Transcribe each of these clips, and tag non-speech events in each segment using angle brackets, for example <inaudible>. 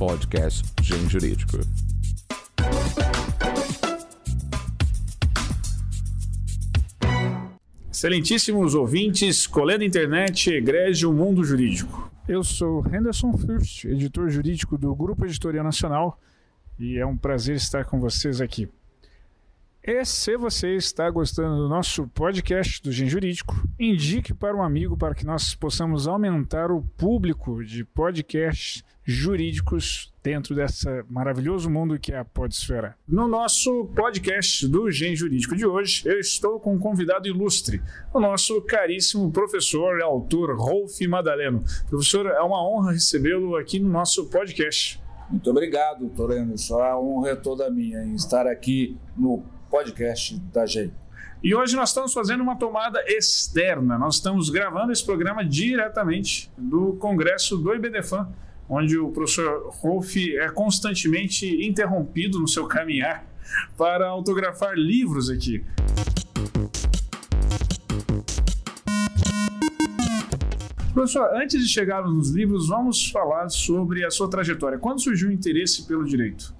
podcast Gen Jurídico. Excelentíssimos ouvintes, colendo internet, egrégio mundo jurídico. Eu sou Henderson Fürst, editor jurídico do Grupo Editorial Nacional, e é um prazer estar com vocês aqui. E se você está gostando do nosso podcast do Gen Jurídico, indique para um amigo para que nós possamos aumentar o público de podcasts jurídicos dentro dessa maravilhoso mundo que é a Podesfera. No nosso podcast do Gen Jurídico de hoje, eu estou com um convidado ilustre, o nosso caríssimo professor e autor Rolf Madaleno. Professor, é uma honra recebê-lo aqui no nosso podcast. Muito obrigado, Toreno. Só a honra é toda minha em estar aqui no podcast da GEI. E hoje nós estamos fazendo uma tomada externa. Nós estamos gravando esse programa diretamente do Congresso do IBDFAN, onde o professor Rolf é constantemente interrompido no seu caminhar para autografar livros aqui. Professor, antes de chegarmos nos livros, vamos falar sobre a sua trajetória. Quando surgiu o interesse pelo direito?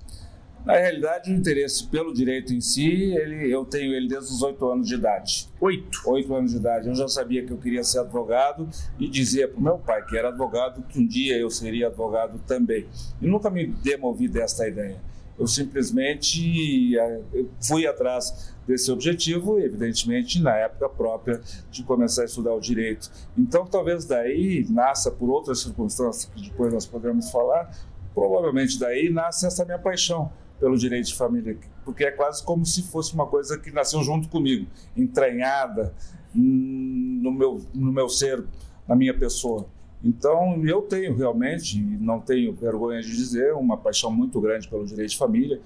Na realidade, o interesse pelo direito em si, ele, eu tenho ele desde os oito anos de idade. Oito? Oito anos de idade. Eu já sabia que eu queria ser advogado e dizia para o meu pai, que era advogado, que um dia eu seria advogado também. E nunca me demovi desta ideia. Eu simplesmente eh, fui atrás desse objetivo, evidentemente, na época própria de começar a estudar o direito. Então, talvez daí nasça, por outras circunstâncias que depois nós podemos falar, provavelmente daí nasce essa minha paixão pelo direito de família, porque é quase como se fosse uma coisa que nasceu junto comigo, entranhada no meu, no meu ser, na minha pessoa. Então, eu tenho realmente, não tenho vergonha de dizer, uma paixão muito grande pelo direito de família,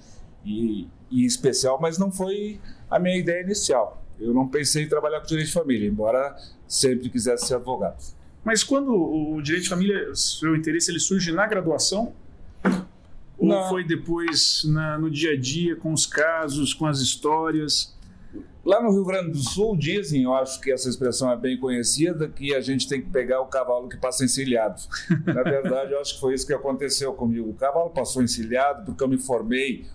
e, e especial, mas não foi a minha ideia inicial. Eu não pensei em trabalhar com direito de família, embora sempre quisesse ser advogado. Mas quando o direito de família, seu interesse, ele surge na graduação ou Não. foi depois na, no dia a dia, com os casos, com as histórias? Lá no Rio Grande do Sul dizem, eu acho que essa expressão é bem conhecida, que a gente tem que pegar o cavalo que passa encilhado. Na verdade, eu acho que foi isso que aconteceu comigo. O cavalo passou encilhado porque eu me formei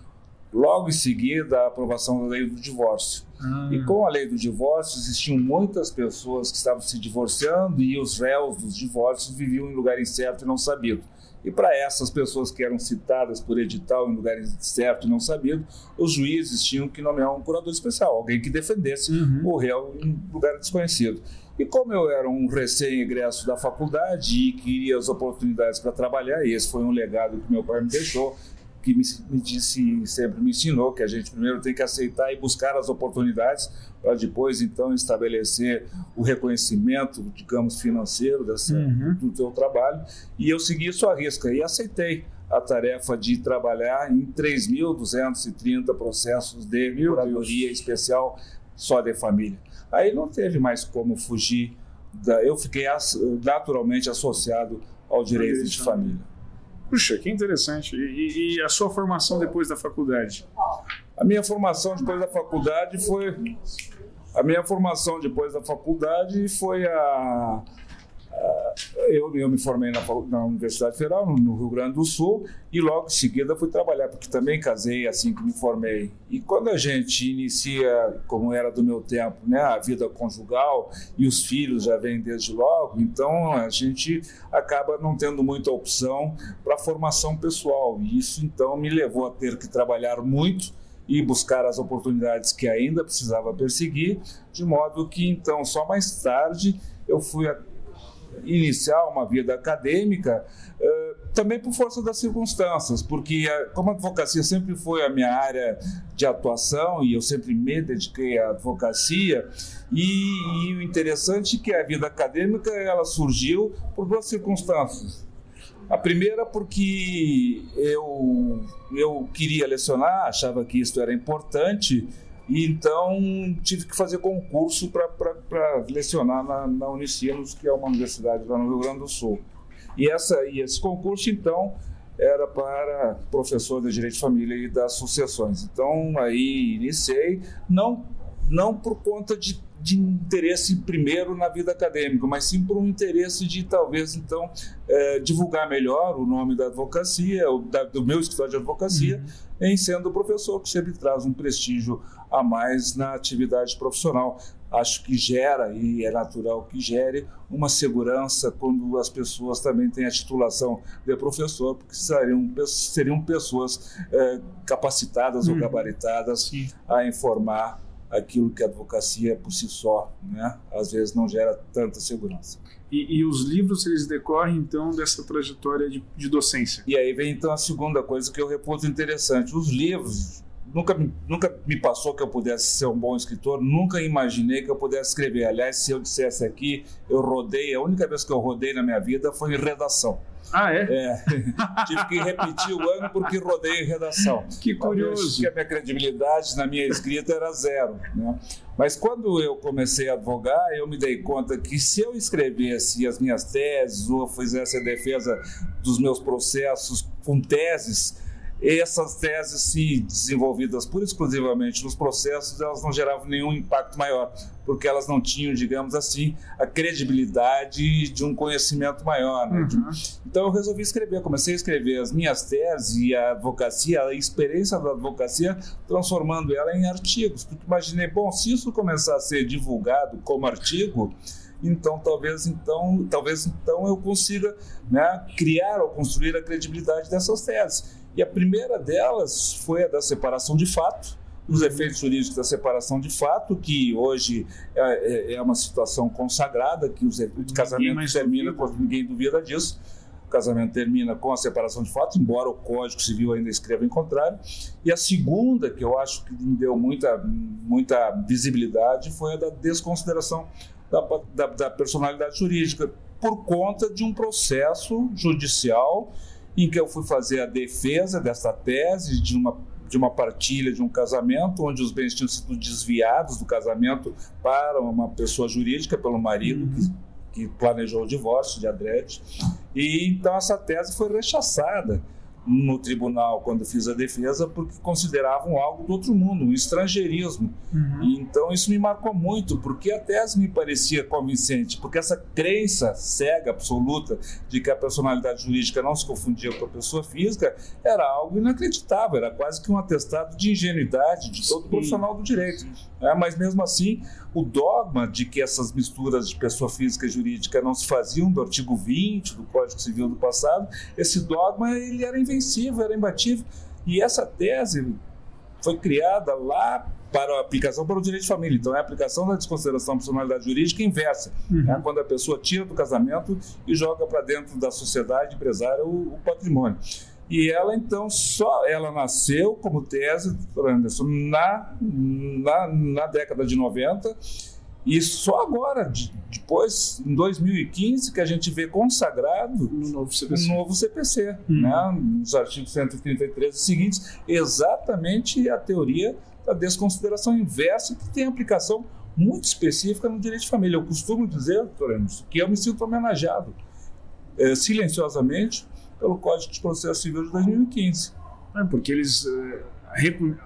logo em seguida a aprovação da lei do divórcio. Ah. E com a lei do divórcio, existiam muitas pessoas que estavam se divorciando e os réus dos divórcios viviam em lugar incerto e não sabido. E para essas pessoas que eram citadas por edital em lugares certo e não sabido, os juízes tinham que nomear um curador especial, alguém que defendesse uhum. o réu em lugar desconhecido. E como eu era um recém-egresso da faculdade e queria as oportunidades para trabalhar, e esse foi um legado que meu pai me deixou, que me, me, disse, sempre me ensinou que a gente primeiro tem que aceitar e buscar as oportunidades para depois então estabelecer o reconhecimento, digamos, financeiro dessa, uhum. do teu trabalho. E eu segui isso à risca e aceitei a tarefa de trabalhar em 3.230 processos de curadoria especial só de família. Aí não teve mais como fugir. Da, eu fiquei naturalmente associado ao direito de família. Puxa, que interessante. E, e, a sua formação depois da faculdade? A minha formação depois da faculdade foi. A minha formação depois da faculdade foi a, eu, eu me formei na, na Universidade Federal, no, no, Rio Grande do Sul, e logo em seguida fui trabalhar, porque também casei assim que me formei. E quando a gente inicia, como era do meu tempo, né, a vida conjugal, e os filhos já vêm desde logo, então a gente acaba não tendo muita opção para formação pessoal. E isso então me levou a ter que trabalhar muito e buscar as oportunidades que ainda precisava perseguir, de modo que então só mais tarde eu fui iniciar uma vida acadêmica uh, também por força das circunstâncias, porque uh, como a advocacia sempre foi a minha área de atuação e eu sempre me dediquei à advocacia, e, e o interessante é que a vida acadêmica ela surgiu por duas circunstâncias. A primeira porque eu, eu queria lecionar, achava que isso era importante, e então tive que fazer concurso para lecionar na, na Unicinos, que é uma universidade lá no Rio Grande do Sul. E, essa, e esse concurso, então, era para professor de Direito de Família e das sucessões. Então, aí iniciei, não, não por conta de de interesse primeiro na vida acadêmica, mas sim por um interesse de talvez então é, divulgar melhor o nome da advocacia, da, do meu escritório de advocacia, uhum. em sendo professor, que sempre traz um prestígio a mais na atividade profissional. Acho que gera, e é natural que gere, uma segurança quando as pessoas também têm a titulação de professor, porque seriam, seriam pessoas é, capacitadas uhum. ou gabaritadas Sim. a informar aquilo que a advocacia por si só, né, às vezes não gera tanta segurança. E, e os livros eles decorrem então dessa trajetória de, de, docência. E aí vem então a segunda coisa que eu reputo interessante: os livros. Nunca, nunca me passou que eu pudesse ser um bom escritor, nunca imaginei que eu pudesse escrever. Aliás, se eu dissesse aqui, eu rodei, a única vez que eu rodei na minha vida foi em redação. Ah, é? É. <laughs> Tive que repetir o ano porque rodei em redação. Que curioso. Que a minha credibilidade na minha escrita era zero. Né? Mas quando eu comecei a advogar, eu me dei conta que se eu escrevesse as minhas teses ou fizesse a defesa dos meus processos com teses, essas teses, se desenvolvidas por exclusivamente nos processos, elas não geravam nenhum impacto maior, porque elas não tinham, digamos assim, a credibilidade de um conhecimento maior. Né? Uhum. Então eu resolvi escrever, comecei a escrever as minhas teses e a advocacia, a experiência da advocacia, transformando ela em artigos. Porque imaginei, bom, se isso começar a ser divulgado como artigo, então talvez então talvez então eu consiga né, criar ou construir a credibilidade dessas teses. E a primeira delas foi a da separação de fato, os efeitos jurídicos da separação de fato, que hoje é, é, é uma situação consagrada, que os, o casamento termina com ninguém duvida disso. O casamento termina com a separação de fato, embora o Código Civil ainda escreva em contrário. E a segunda, que eu acho que me deu muita, muita visibilidade, foi a da desconsideração da, da, da personalidade jurídica, por conta de um processo judicial em que eu fui fazer a defesa dessa tese de uma de uma partilha de um casamento, onde os bens tinham sido desviados do casamento para uma pessoa jurídica, pelo marido, uhum. que, que planejou o divórcio de adrede. E então essa tese foi rechaçada no tribunal quando fiz a defesa porque consideravam algo do outro mundo, um estrangeirismo. Uhum. E, então isso me marcou muito, porque a tese me parecia convincente, porque essa crença cega, absoluta, de que a personalidade jurídica não se confundia com a pessoa física era algo inacreditável, era quase que um atestado de ingenuidade de todo Sim. profissional do direito. É, mas mesmo assim, o dogma de que essas misturas de pessoa física e jurídica não se faziam do artigo 20 do Código Civil do passado, esse dogma ele era invencível, era imbatível. E essa tese foi criada lá para a aplicação para o direito de família. Então, é a aplicação da desconsideração da personalidade jurídica inversa. Uhum. É quando a pessoa tira do casamento e joga para dentro da sociedade empresária o, o patrimônio. E ela, então, só ela nasceu como tese, Anderson, na, na, na década de 90, e só agora, depois, em 2015, que a gente vê consagrado no novo CPC, no novo CPC uhum. né, nos artigos 133 seguintes, exatamente a teoria da desconsideração inversa, que tem aplicação muito específica no direito de família. Eu costumo dizer, doutor Emerson, que eu me sinto homenageado é, silenciosamente pelo Código de Processo Civil de 2015. É, porque eles é,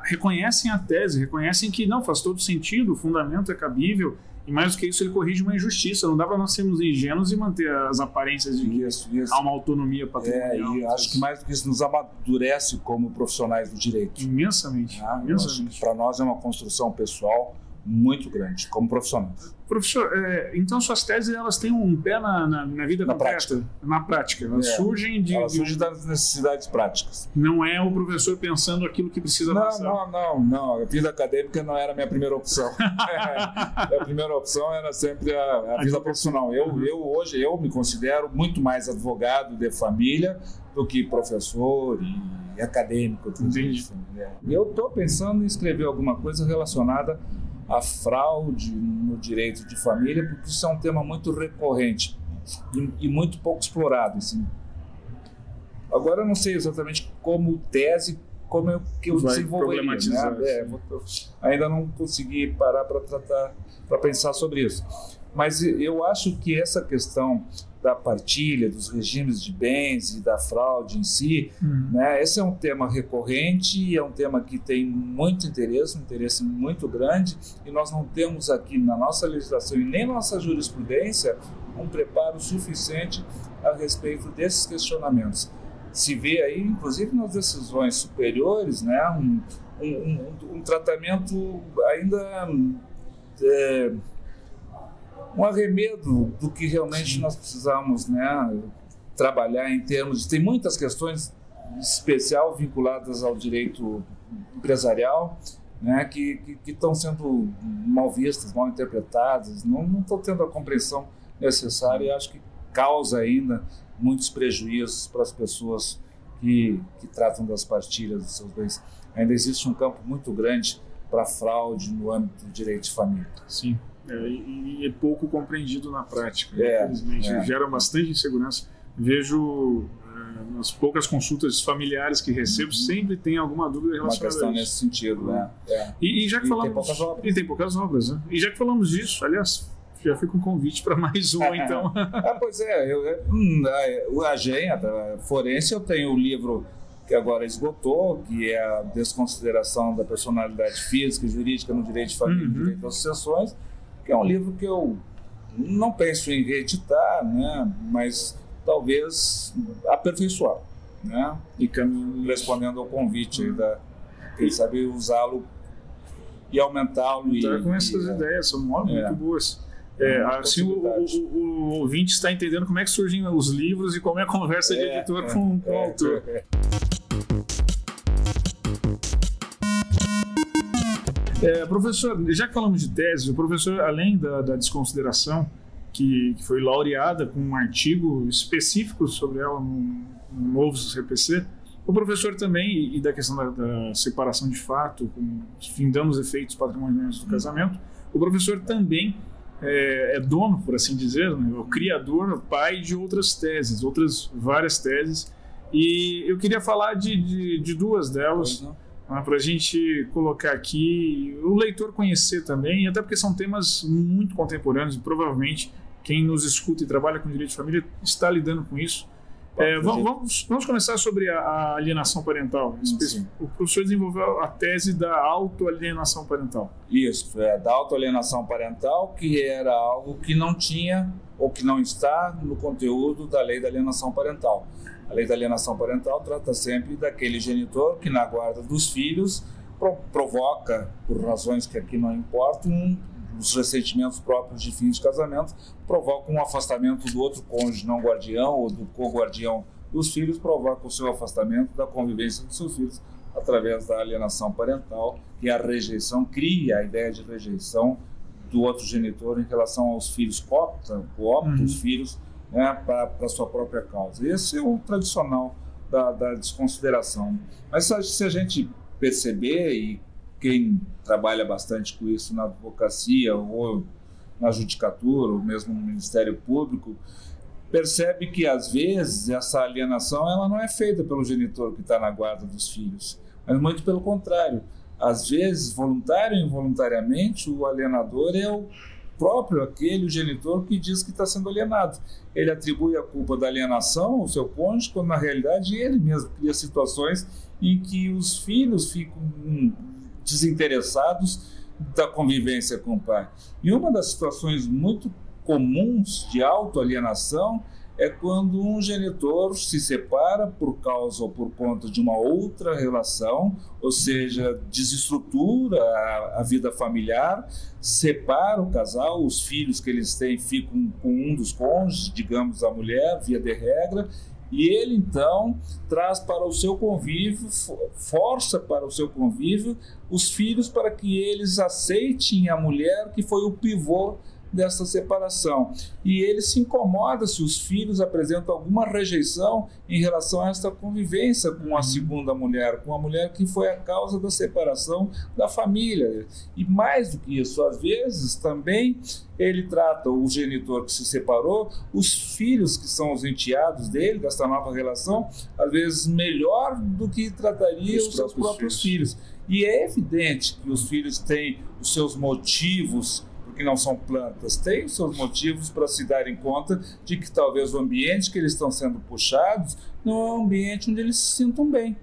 reconhecem a tese, reconhecem que não faz todo sentido, o fundamento é cabível, e mais do que isso, ele corrige uma injustiça. Não dá para nós sermos ingênuos e manter as aparências de que isso, isso. há uma autonomia patrimonial. É, e acho que mais do que isso, nos amadurece como profissionais do direito. Imensamente. Ah, imensamente. Para nós é uma construção pessoal muito grande, como profissional. Professor, é, então suas teses elas têm um pé na, na, na vida na concreta? prática. Na prática. Elas é. surgem de. Elas surgem das necessidades práticas. Não é o professor pensando aquilo que precisa não, passar. Não, não, não. A vida acadêmica não era a minha primeira opção. <laughs> <laughs> a primeira opção era sempre a, a vida profissional. Eu, uhum. eu hoje eu me considero muito mais advogado de família do que professor e acadêmico. Entendi. E eu estou pensando em escrever alguma coisa relacionada a fraude no direito de família, porque isso é um tema muito recorrente e, e muito pouco explorado. Assim. Agora eu não sei exatamente como tese, como eu, que eu Vai desenvolveria. Né? É, vou, ainda não consegui parar para tratar, para pensar sobre isso. Mas eu acho que essa questão da partilha, dos regimes de bens e da fraude em si, uhum. né? Esse é um tema recorrente, é um tema que tem muito interesse, um interesse muito grande, e nós não temos aqui na nossa legislação e nem na nossa jurisprudência um preparo suficiente a respeito desses questionamentos. Se vê aí, inclusive nas decisões superiores, né, um, um, um, um tratamento ainda é, um arremedo do que realmente nós precisamos né, trabalhar em termos de. Tem muitas questões especial vinculadas ao direito empresarial né, que estão sendo mal vistas, mal interpretadas, não estão tendo a compreensão necessária e acho que causa ainda muitos prejuízos para as pessoas que, que tratam das partilhas dos seus bens. Ainda existe um campo muito grande para fraude no âmbito do direito de família. Sim. É, e é pouco compreendido na prática. É, infelizmente, é. gera bastante insegurança. Vejo é, nas poucas consultas familiares que recebo, uhum. sempre tem alguma dúvida relacionada Uma questão nesse sentido, né? É. E, e, já que e falamos. Tem poucas obras. E tem poucas obras, né? E já que falamos disso, aliás, já fica um convite para mais uma, <laughs> então. ah, pois é, eu, hum, o AGEM, a Forense, eu tenho o livro que agora esgotou, que é a desconsideração da personalidade física e jurídica no direito de família uhum. e direito às sucessões que é um livro que eu não penso em reeditar, né, mas talvez aperfeiçoar. Né, e caminho, respondendo ao convite da, quem sabe usá-lo e aumentá-lo. Então, com essas e, ideias, são muito é. boas. É, assim o, o, o, ouvinte está entendendo como é que surgem os livros e como é a conversa de é, editor é, com, com o é, autor. É. É, professor, já que falamos de tese, o professor, além da, da desconsideração, que, que, foi laureada com um artigo específico sobre ela no, no novo CPC, o professor também, e da questão da, da separação de fato, com, findando os efeitos patrimoniais do casamento, o professor também é, é dono, por assim dizer, né, o criador, o pai de outras teses, outras várias teses. E eu queria falar de, de, de duas delas. Uhum né, para a gente colocar aqui, o leitor conhecer também, até porque são temas muito contemporâneos e provavelmente quem nos escuta e trabalha com direito de família está lidando com isso. É, vamos, vamos, começar sobre a, a alienação parental. Sim. O professor desenvolveu a tese da autoalienação parental. Isso, é, da autoalienação parental, que era algo que não tinha ou que não está no conteúdo da lei da alienação parental. A lei da alienação parental trata sempre daquele genitor que, na guarda dos filhos, pro provoca, por razões que aqui não importam, os ressentimentos próprios de fim de casamento, provoca um afastamento do outro cônjuge não guardião ou do co-guardião dos filhos, provoca o seu afastamento da convivência dos seus filhos através da alienação parental, que é a rejeição, cria a ideia de rejeição do outro genitor em relação aos filhos, coopta, coopta uhum. os filhos né, para sua própria causa. Esse é o tradicional da, da desconsideração. Mas se a gente perceber, e quem trabalha bastante com isso na advocacia ou na judicatura, ou mesmo no Ministério Público, percebe que às vezes essa alienação ela não é feita pelo genitor que está na guarda dos filhos, mas muito pelo contrário. Às vezes, voluntário ou involuntariamente, o alienador é o próprio aquele genitor que diz que está sendo alienado. Ele atribui a culpa da alienação ao seu cônjuge, quando na realidade ele mesmo cria situações em que os filhos ficam desinteressados da convivência com o pai. E uma das situações muito comuns de autoalienação é quando um genitor se separa por causa ou por conta de uma outra relação, ou seja, desestrutura a, a, vida familiar, separa o casal, os filhos que eles têm ficam com um dos cônjuges, digamos a mulher, via de regra, e ele então traz para o seu convívio, força para o seu convívio os filhos para que eles aceitem a mulher que foi o pivô dessa separação. E ele se incomoda se os filhos apresentam alguma rejeição em relação a esta convivência com a segunda mulher, com a mulher que foi a causa da separação da família. E mais do que isso, às vezes também ele trata o genitor que se separou, os filhos que são os enteados dele, dessa nova relação, às vezes melhor do que trataria os, os seus próprios filhos. filhos. E é evidente que os filhos têm os seus motivos porque não são plantas, têm os seus motivos para se darem conta de que talvez o ambiente que eles estão sendo puxados não é um ambiente onde eles se sintam bem.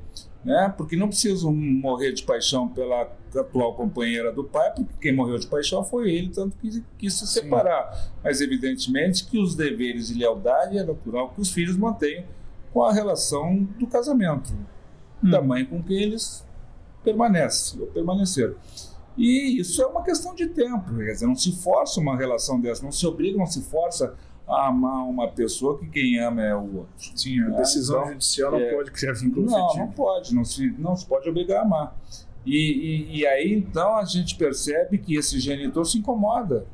Né? Porque não precisam morrer de paixão pela atual companheira do pai, porque quem morreu de paixão foi ele, tanto que quis se separar. Sim. Mas, evidentemente, que os deveres e lealdade é natural que os filhos mantenham com a relação do casamento, hum. da mãe com quem eles permanecem, ou permaneceram. E isso é uma questão de tempo, quer dizer, não se força uma relação dessa, não se obriga, não se força a amar uma pessoa que quem ama é o outro. Sim, a decisão então, judicial não é, pode criar vínculo Não, afetivo. não pode, não se, não se pode obrigar a amar. E, e, e, aí então a gente percebe que esse genitor se incomoda.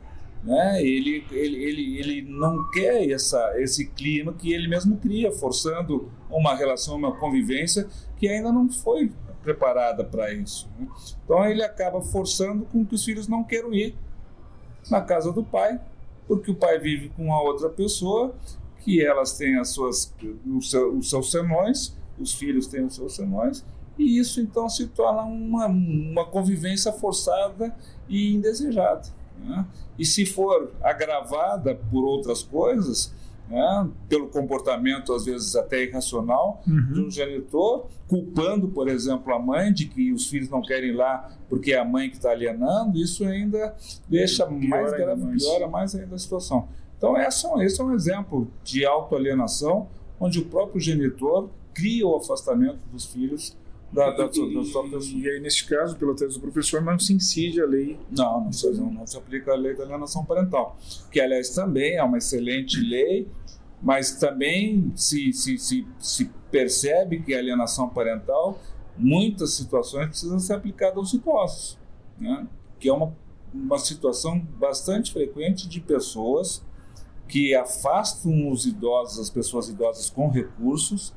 Né? Ele, ele, ele, ele não quer essa, esse clima que ele mesmo cria, forçando uma relação, uma convivência que ainda não foi preparada para isso. Né? Então ele acaba forçando com que os filhos não queiram ir na casa do pai, porque o pai vive com a outra pessoa, que elas têm as suas, os, seus, os seus senões, os filhos têm os seus senões, e isso então se torna uma, uma convivência forçada e indesejada. Né? E se for agravada por outras coisas, né, pelo comportamento, às vezes até irracional, uhum. de um genitor, culpando, por exemplo, a mãe de que os filhos não querem ir lá porque é a mãe que está alienando, isso ainda deixa mais grave, piora mais ainda a situação. Então, essa, esse é um exemplo de autoalienação, onde o próprio genitor cria o afastamento dos filhos da, da. E aí, neste caso, pela tese do professor, não se incide a lei. Não, não se, não, não se aplica a lei da alienação parental, que, aliás, também é uma excelente lei, mas também se, se, se, se percebe que a alienação parental, muitas situações precisam ser aplicadas aos idosos, né? que é uma, uma situação bastante frequente de pessoas que afastam os idosos, as pessoas idosas com recursos,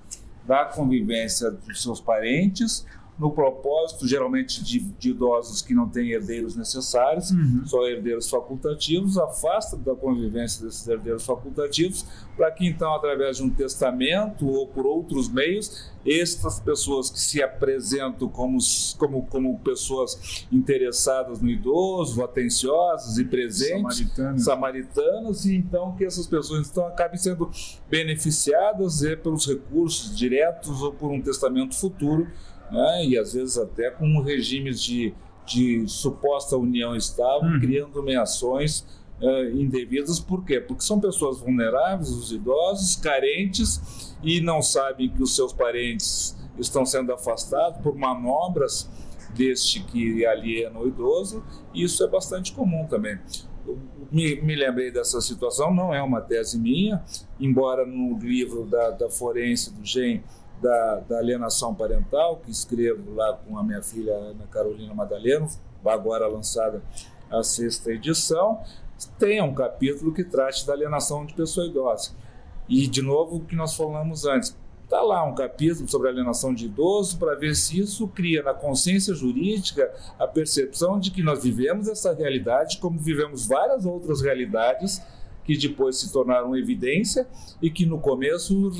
da convivência dos seus parentes, no propósito, geralmente, de, de idosos que não têm herdeiros necessários, uhum. só herdeiros facultativos, afasta da convivência desses herdeiros facultativos, para que então, através de um testamento ou por outros meios, estas pessoas que se apresentam como, como, como pessoas interessadas no idoso, atenciosas e presentes, samaritanas, samaritanas e então que essas pessoas então acabem sendo beneficiadas é, pelos recursos diretos ou por um testamento futuro né? e às vezes até com regimes de, de suposta união estável, uhum. criando meações uh, indevidas. Por quê? Porque são pessoas vulneráveis, os idosos, carentes e não sabem que os seus parentes estão sendo afastados por manobras deste que aliena o idoso, e isso é bastante comum também. Me, me, lembrei dessa situação, não é uma tese minha, embora no livro da, da forense do GEM da, da, alienação parental, que escrevo lá com a minha filha Ana Carolina Madaleno, agora lançada a sexta edição, tem um capítulo que trate da alienação de pessoa idosa. E, de novo, o que nós falamos antes, está lá um capítulo sobre alienação de idoso para ver se isso cria na consciência jurídica a percepção de que nós vivemos essa realidade como vivemos várias outras realidades que depois se tornaram evidência e que no começo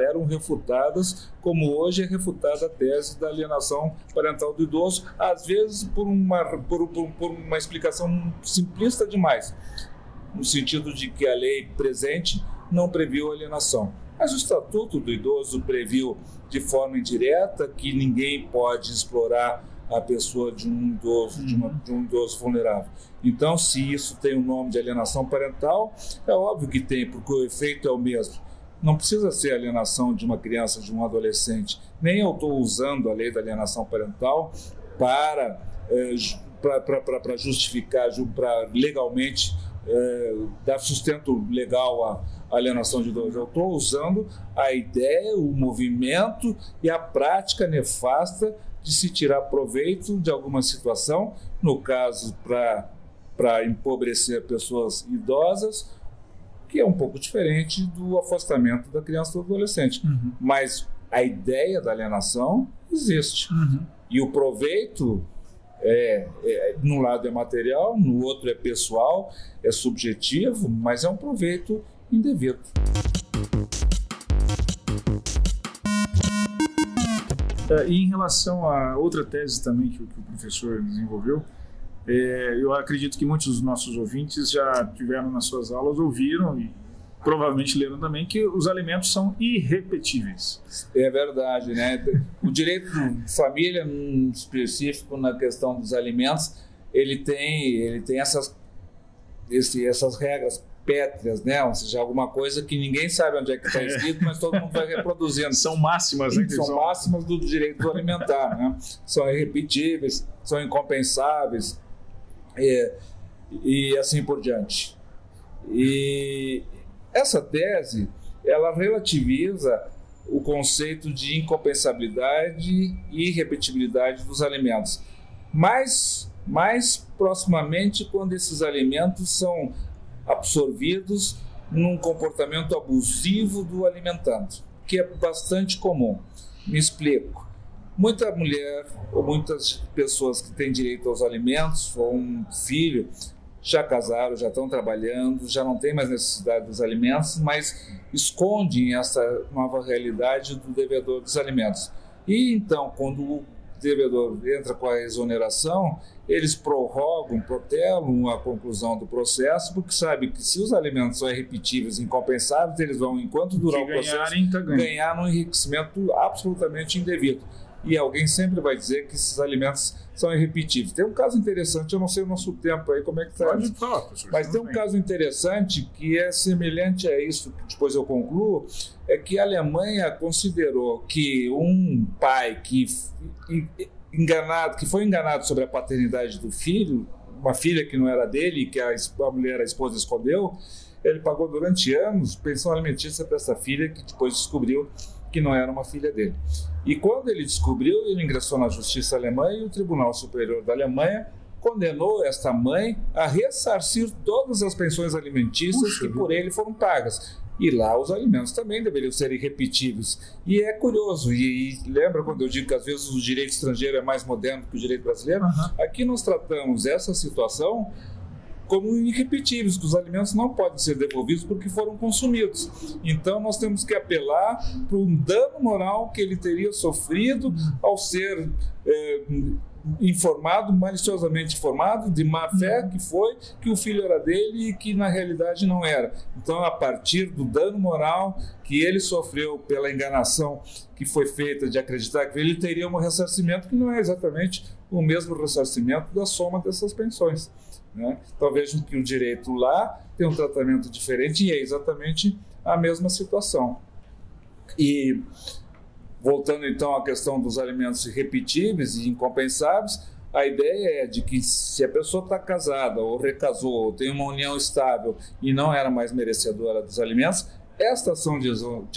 eram refutadas, como hoje é refutada a tese da alienação parental do idoso, às vezes por uma, por, por, por uma explicação simplista demais, no sentido de que a lei presente não previu alienação. Mas o Estatuto do Idoso previu de forma indireta que ninguém pode explorar a pessoa de um idoso, de, uma, de, um idoso vulnerável. Então, se isso tem o nome de alienação parental, é óbvio que tem, porque o efeito é o mesmo. Não precisa ser alienação de uma criança, de um adolescente. Nem eu estou usando a lei da alienação parental para, é, para justificar, para legalmente é, dar sustento legal à alienação de idosos. Eu estou usando a ideia, o movimento e a prática nefasta de se tirar proveito de alguma situação, no caso para empobrecer pessoas idosas, que é um pouco diferente do afastamento da criança ou do adolescente. Uhum. Mas a ideia da alienação existe. Uhum. E o proveito, é, é, num lado é material, no outro é pessoal, é subjetivo, mas é um proveito indevido. E em relação a outra tese também que, que o professor desenvolveu, É, eu acredito que muitos dos nossos ouvintes já tiveram nas suas aulas, ouviram e provavelmente leram também que os alimentos são irrepetíveis. É verdade, né? O direito de família, específico na questão dos alimentos, ele tem, ele tem essas, esse, essas regras pétreas, né? Ou seja, alguma coisa que ninguém sabe onde é que está escrito, mas todo mundo vai reproduzindo. São máximas, né? São máximas do direito alimentar, né? São irrepetíveis, são incompensáveis e, e assim por diante. E essa tese, ela relativiza o conceito de incompensabilidade e irrepetibilidade dos alimentos. Mais, mais proximamente quando esses alimentos são absorvidos num comportamento abusivo do alimentando, que é bastante comum. Me explico. Muita mulher ou muitas pessoas que têm direito aos alimentos, ou um filho, já casaram, já estão trabalhando, já não tem mais necessidade dos alimentos, mas escondem essa nova realidade do devedor dos alimentos. E então, quando devedor entra com a exoneração, eles prorrogam, protelam a conclusão do processo, porque sabe que se os alimentos são irrepetíveis, incompensáveis, eles vão, enquanto durar o processo, tá ganhar um enriquecimento absolutamente indevido e alguém sempre vai dizer que esses alimentos são irrepetíveis. Tem um caso interessante, eu não sei o nosso tempo aí, como é que está. Pode falar, professor. Mas tem um caso interessante que é semelhante a isso, que depois eu concluo, é que a Alemanha considerou que um pai que enganado, que foi enganado sobre a paternidade do filho, uma filha que não era dele, que a, a mulher, a esposa, escondeu, ele pagou durante anos pensão alimentícia para essa filha, que depois descobriu que não era uma filha dele. E quando ele descobriu, ele ingressou na justiça alemã e o Tribunal Superior da Alemanha condenou esta mãe a ressarcir todas as pensões alimentícias Puxa, que por ele foram pagas. E lá os alimentos também deveriam ser irrepetíveis. E é curioso, e, e, lembra quando eu digo que às vezes o direito estrangeiro é mais moderno que o direito brasileiro? Uhum. Aqui nós tratamos essa situação como irrepetíveis, que os alimentos não podem ser devolvidos porque foram consumidos. Então nós temos que apelar para um dano moral que ele teria sofrido ao ser é, informado, maliciosamente informado, de má fé que foi, que o filho era dele e que na realidade não era. Então, a partir do dano moral que ele sofreu pela enganação que foi feita de acreditar que ele teria um ressarcimento que não é exatamente o mesmo ressarcimento da soma dessas pensões. Né? Então vejam que o direito lá tem um tratamento diferente e é exatamente a mesma situação. E voltando então à questão dos alimentos irrepetíveis e incompensáveis, a ideia é de que se a pessoa está casada ou recasou, ou tem uma união estável e não era mais merecedora dos alimentos, esta ação de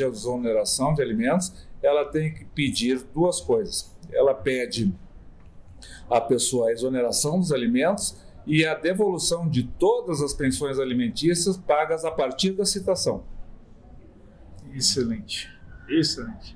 exoneração de alimentos, ela tem que pedir duas coisas. Ela pede à pessoa a exoneração dos alimentos e a devolução de todas as pensões alimentícias pagas a partir da citação. Excelente, excelente.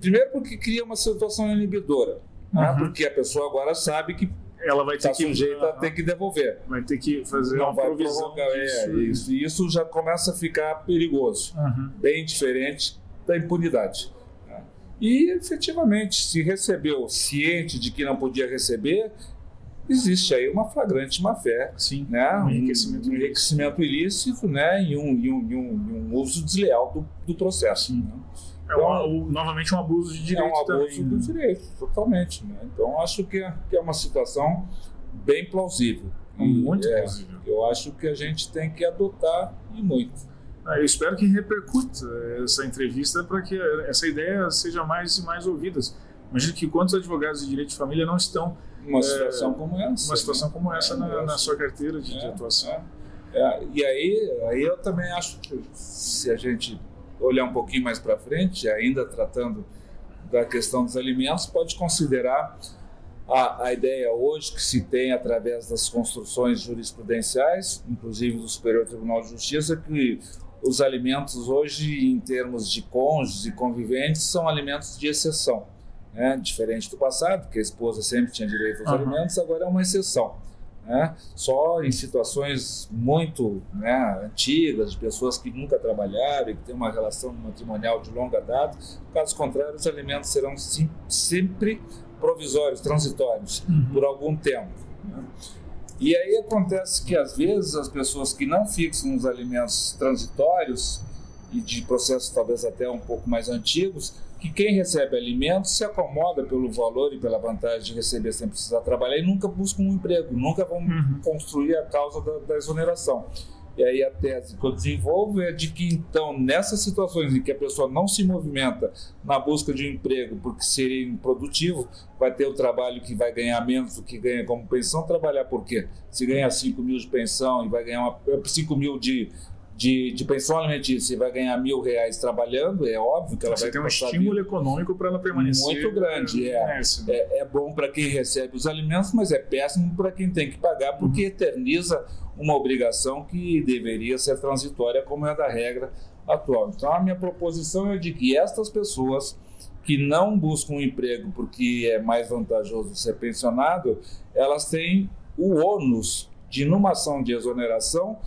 Primeiro porque cria uma situação inibidora, né? uhum. porque a pessoa agora sabe que ela vai ter tá que sujeita uhum. a ter que devolver. Vai ter que fazer Não uma vai provisão prorrogar, é, isso. E isso já começa a ficar perigoso, uhum. bem diferente da impunidade. Né? E efetivamente, se recebeu ciente de que não podia receber, existe aí uma flagrante má-fé, né? um enriquecimento, um enriquecimento ilícito né? e, um, e, um, e um, um uso desleal do, do processo. Né? Então, é um, novamente um abuso de direito É um abuso também, do né? direito, totalmente. Né? Então, acho que é, que é uma situação bem plausível. Muito é, plausível. Eu acho que a gente tem que adotar e muito. Ah, eu espero que repercuta essa entrevista para que essa ideia seja mais e mais ouvida. Imagino que quantos advogados de direito de família não estão uma situação é, como essa. Uma situação né? como essa na, é, na, sua carteira de, é, de atuação. É. e aí, aí eu também acho que se a gente olhar um pouquinho mais para frente, ainda tratando da questão dos alimentos, pode considerar a, a ideia hoje que se tem através das construções jurisprudenciais, inclusive do Superior Tribunal de Justiça, que os alimentos hoje, em termos de cônjuges e conviventes, são alimentos de exceção. Né? Diferente do passado, que a esposa sempre tinha direito aos uhum. alimentos, agora é uma exceção. Né? Só em situações muito né, antigas, de pessoas que nunca trabalharam e que têm uma relação matrimonial de longa data. Caso contrário, os alimentos serão sim, sempre provisórios, transitórios, uhum. por algum tempo. Né? E aí acontece que às vezes as pessoas que não fixam os alimentos transitórios e de processos talvez até um pouco mais antigos, que quem recebe alimentos se acomoda pelo valor e pela vantagem de receber sem precisar trabalhar e nunca busca um emprego, nunca vão uhum. construir a causa da, da exoneração. E aí a tese que eu desenvolvo é de que, então, nessas situações em que a pessoa não se movimenta na busca de um emprego porque seria improdutivo, vai ter o trabalho que vai ganhar menos do que ganha como pensão, trabalhar por quê? Se ganha 5 mil de pensão e vai ganhar 5 mil de, de, de pensão alimentícia e vai ganhar mil reais trabalhando, é óbvio que ela Você vai ter um estímulo econômico para ela permanecer. Muito grande, é. É, é bom para quem recebe os alimentos, mas é péssimo para quem tem que pagar, porque uhum. eterniza uma obrigação que deveria ser transitória, como é da regra atual. Então, a minha proposição é de que estas pessoas que não buscam um emprego porque é mais vantajoso ser pensionado, elas têm o ônus de, numa ação de exoneração,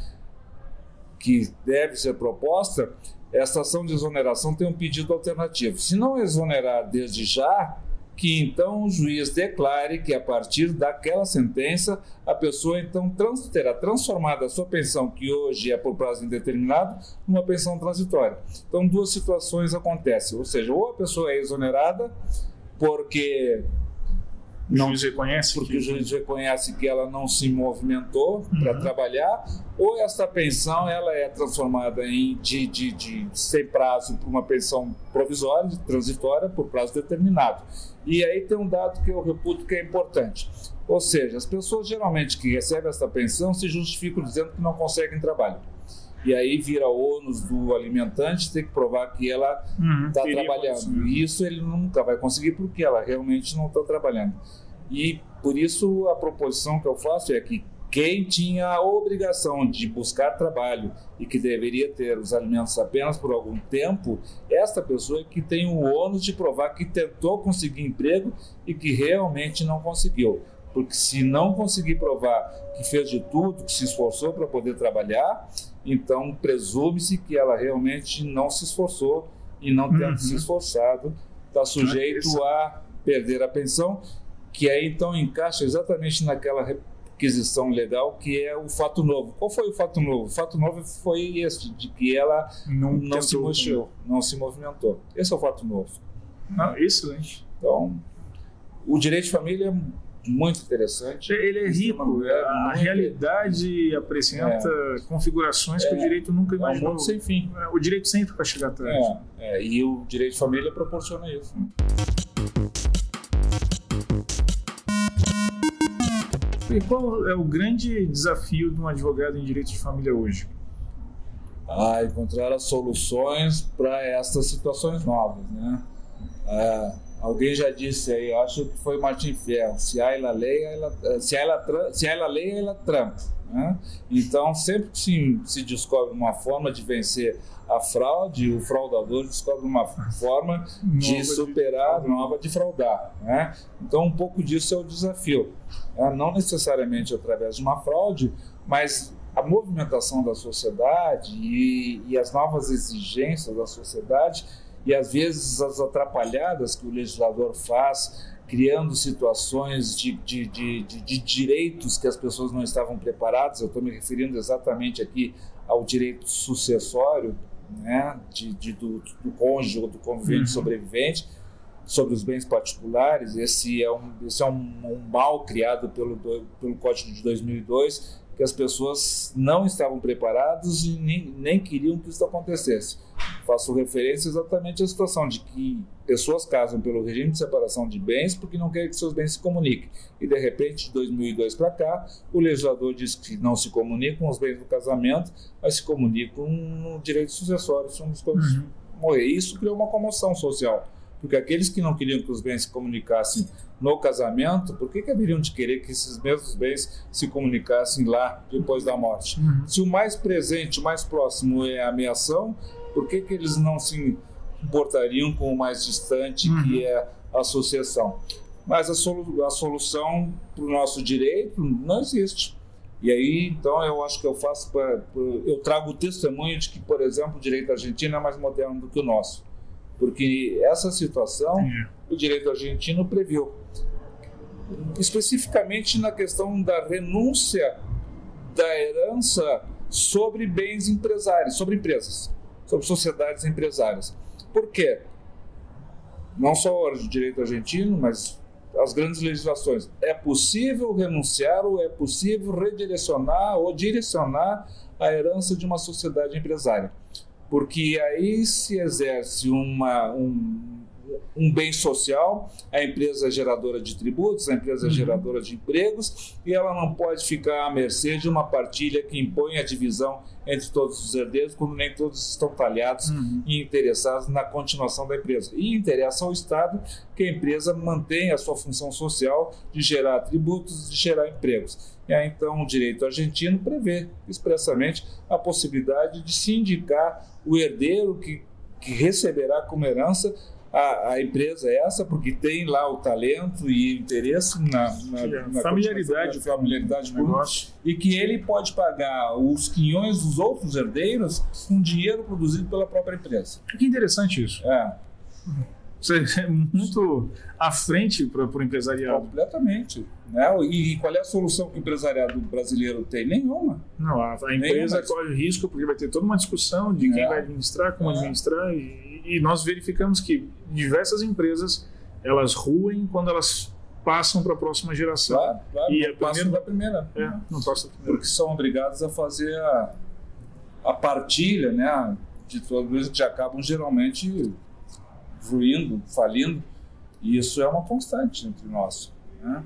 que deve ser proposta, essa ação de exoneração tem um pedido alternativo. Se não exonerar desde já, que então o juiz declare que a partir daquela sentença a pessoa então trans, terá transformado a sua pensão, que hoje é por prazo indeterminado, numa pensão transitória. Então duas situações acontecem, ou seja, ou a pessoa é exonerada porque não, juiz reconhece porque que... o juiz reconhece que ela não se movimentou uhum. para trabalhar, ou essa pensão ela é transformada em de, de, de sem prazo para uma pensão provisória, transitória, por prazo determinado. E aí tem um dado que eu reputo que é importante. Ou seja, as pessoas geralmente que recebem essa pensão se justificam dizendo que não conseguem trabalho. E aí vira ônus do alimentante ter que provar que ela está uhum, trabalhando. E isso ele nunca vai conseguir porque ela realmente não está trabalhando. E por isso a proposição que eu faço é que quem tinha a obrigação de buscar trabalho e que deveria ter os alimentos apenas por algum tempo, esta pessoa é que tem o ônus de provar que tentou conseguir emprego e que realmente não conseguiu. Porque se não conseguir provar que fez de tudo, que se esforçou para poder trabalhar, então presume-se que ela realmente não se esforçou e não tendo uhum. se esforçado, está sujeito a perder a pensão, que aí então encaixa exatamente naquela requisição legal que é o fato novo. Qual foi o fato novo? O fato novo foi esse, de que ela não, não se mexeu, não se movimentou. Esse é o fato novo. Excelente. Então, o direito de família é muito interessante. Ele é rico, é, a realidade apresenta é. configurações que o é. direito nunca imaginou. É um sem fim. É, o direito sempre vai chegar atrás. É, é, e o direito de família proporciona isso. E qual é o grande desafio de um advogado em direito de família hoje? Ah, encontrar as soluções para estas situações novas, né? Ah, Alguém já disse aí, acho que foi Martin Ferro, se há ela lei, ela, se há ela, se ela lei, ela trampa. Né? Então, sempre que se, se descobre uma forma de vencer a fraude, o fraudador descobre uma forma de superar, de nova de fraudar. Né? Então, um pouco disso é o desafio. Né? Não necessariamente através de uma fraude, mas a movimentação da sociedade e, e as novas exigências da sociedade e às vezes as atrapalhadas que o legislador faz, criando situações de, de, de, de direitos que as pessoas não estavam preparadas. Eu estou me referindo exatamente aqui ao direito sucessório, né, de, de do, do cônjuge ou do convivente uhum. sobrevivente, sobre os bens particulares. Esse é um, esse é um, um mal criado pelo, pelo Código de 2002 que as pessoas não estavam preparadas e nem, nem queriam que isso acontecesse. Faço referência exatamente à situação de que pessoas casam pelo regime de separação de bens porque não querem que seus bens se comuniquem. E, de repente, de 2002 para cá, o legislador diz que não se comunicam os bens do casamento, mas se comunicam no direito sucessório, somos todos uhum. morrer. Isso criou uma comoção social, porque aqueles que não queriam que os bens se comunicassem no casamento, por que, que haveriam de querer que esses mesmos bens se comunicassem lá depois da morte? Uhum. Se o mais presente, o mais próximo é a ameação, por que, que eles não se importariam com o mais distante, uhum. que é a sucessão? Mas a, solu a solução para o nosso direito não existe. E aí, então, eu acho que eu faço pra, pra, eu trago o testemunho de que, por exemplo, o direito argentino é mais moderno do que o nosso. Porque essa situação, o direito argentino previu especificamente na questão da renúncia da herança sobre bens empresários, sobre empresas, sobre sociedades empresárias. Por quê? Não só o direito argentino, mas as grandes legislações. É possível renunciar ou é possível redirecionar ou direcionar a herança de uma sociedade empresária. Porque aí se exerce uma, um, um bem social, a empresa é geradora de tributos, a empresa é uhum. geradora de empregos, e ela não pode ficar à mercê de uma partilha que impõe a divisão entre todos os herdeiros, quando nem todos estão talhados uhum. e interessados na continuação da empresa. E interessa ao Estado que a empresa mantenha a sua função social de gerar tributos, de gerar empregos. E aí, então, o direito argentino prevê expressamente a possibilidade de se indicar o herdeiro que, que receberá como herança a, a, empresa essa, porque tem lá o talento e interesse na, na, na familiaridade, familiaridade com o negócio. E que ele pode pagar os quinhões dos outros herdeiros com dinheiro produzido pela própria empresa. Que interessante isso. É. Você é muito à frente para o empresariado. Completamente. Né? E, qual é a solução que o empresariado brasileiro tem? Nenhuma. Não, a, a empresa Nenhuma. corre risco porque vai ter toda uma discussão de quem é. vai administrar, como é. administrar e e nós verificamos que diversas empresas elas ruem quando elas passam para a próxima geração. Claro, claro. E a primeira, da primeira. É, não passa da primeira. Porque são obrigados a fazer a, a partilha, né? De todos que acabam geralmente ruindo, falindo. E isso é uma constante entre nós. Né?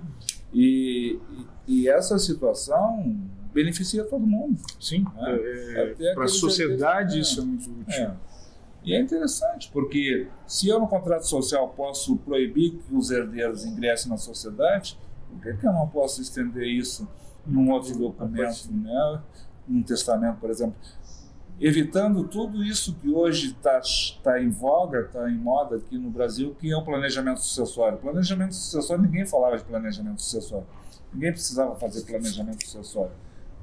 E, e, e essa situação beneficia todo mundo. Sim, né? é, é, para a sociedade isso é muito útil. É. E é interessante, porque se eu no contrato social posso proibir que os herdeiros ingressem na sociedade, por que, que eu não posso estender isso num outro documento, né? num testamento, por exemplo? Evitando tudo isso que hoje está tá em voga, está em moda aqui no Brasil, que é o planejamento sucessório. Planejamento sucessório, ninguém falava de planejamento sucessório. Ninguém precisava fazer planejamento sucessório.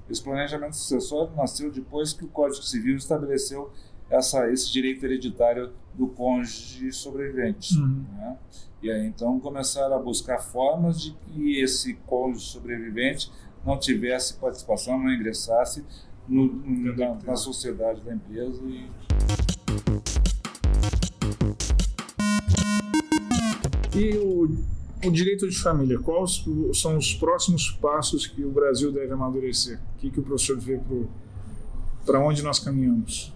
Esse planejamento sucessório nasceu depois que o Código Civil estabeleceu essa, esse direito hereditário do cônjuge sobrevivente. Uhum. Né? E aí então começaram a buscar formas de que esse cônjuge sobrevivente não tivesse participação, não ingressasse no, no, na, na, sociedade da empresa. E... E o, o direito de família, quais são os próximos passos que o Brasil deve amadurecer? O que, que o professor vê para onde nós caminhamos?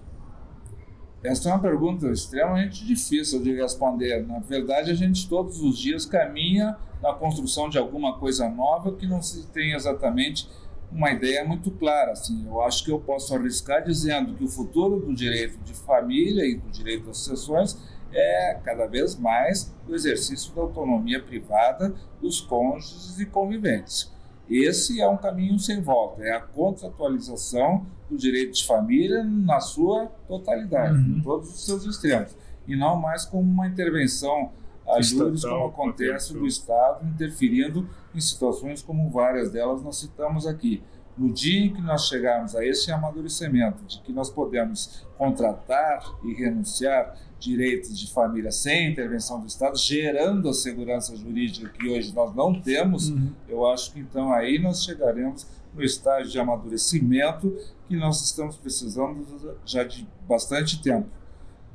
Essa é uma pergunta extremamente difícil de responder. Na verdade, a gente todos os dias caminha na construção de alguma coisa nova que não se tem exatamente uma ideia muito clara. Assim, eu acho que eu posso arriscar dizendo que o futuro do direito de família e do direito às sucessões é cada vez mais o exercício da autonomia privada dos cônjuges e conviventes. Esse é um caminho sem volta, é a contratualização do direito de família na sua totalidade, uhum. em todos os seus extremos, e não mais como uma intervenção a juros, como acontece do Estado, interferindo em situações como várias delas nós citamos aqui. No dia em que nós chegarmos a esse amadurecimento de que nós podemos contratar e renunciar direitos de família sem intervenção do Estado, gerando a segurança jurídica que hoje nós não temos, uhum. eu acho que então aí nós chegaremos no estágio de amadurecimento que nós estamos precisando já de bastante tempo.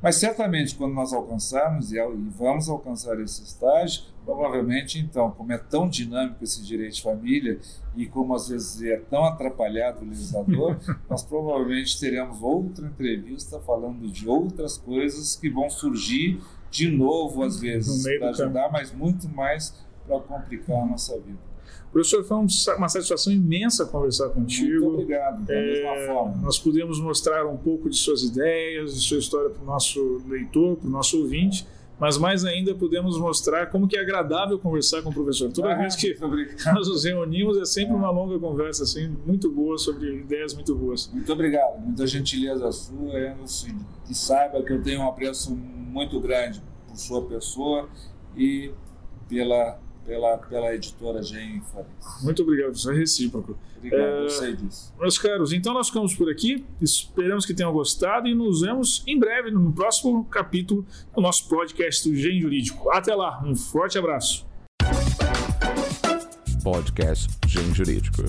Mas certamente, quando nós alcançarmos, e vamos alcançar esse estágio, provavelmente, então, como é tão dinâmico esse direito de família e como às vezes é tão atrapalhado o legislador, <laughs> nós provavelmente teremos outra entrevista falando de outras coisas que vão surgir de novo, às vezes, para ajudar, mas muito mais para complicar a nossa vida. Professor, foi uma satisfação imensa conversar contigo. Muito obrigado, da é, mesma forma. Nós pudemos mostrar um pouco de suas ideias, de sua história para o nosso leitor, para o nosso ouvinte, mas mais ainda pudemos mostrar como que é agradável conversar com o professor. Toda ah, vez que nós nos reunimos é sempre uma longa conversa, assim, muito boa, sobre ideias muito boas. Muito obrigado, muita gentileza sua, Enos, e saiba que eu tenho um apreço muito grande por sua pessoa e pela pela, pela editora Gen Farias. Muito obrigado, isso é recíproco. Obrigado, é, eu sei disso. Meus caros, então nós ficamos por aqui. Esperamos que tenham gostado e nos vemos em breve no próximo capítulo do nosso podcast do Gen Jurídico. Até lá, um forte abraço. Podcast Gen Jurídico.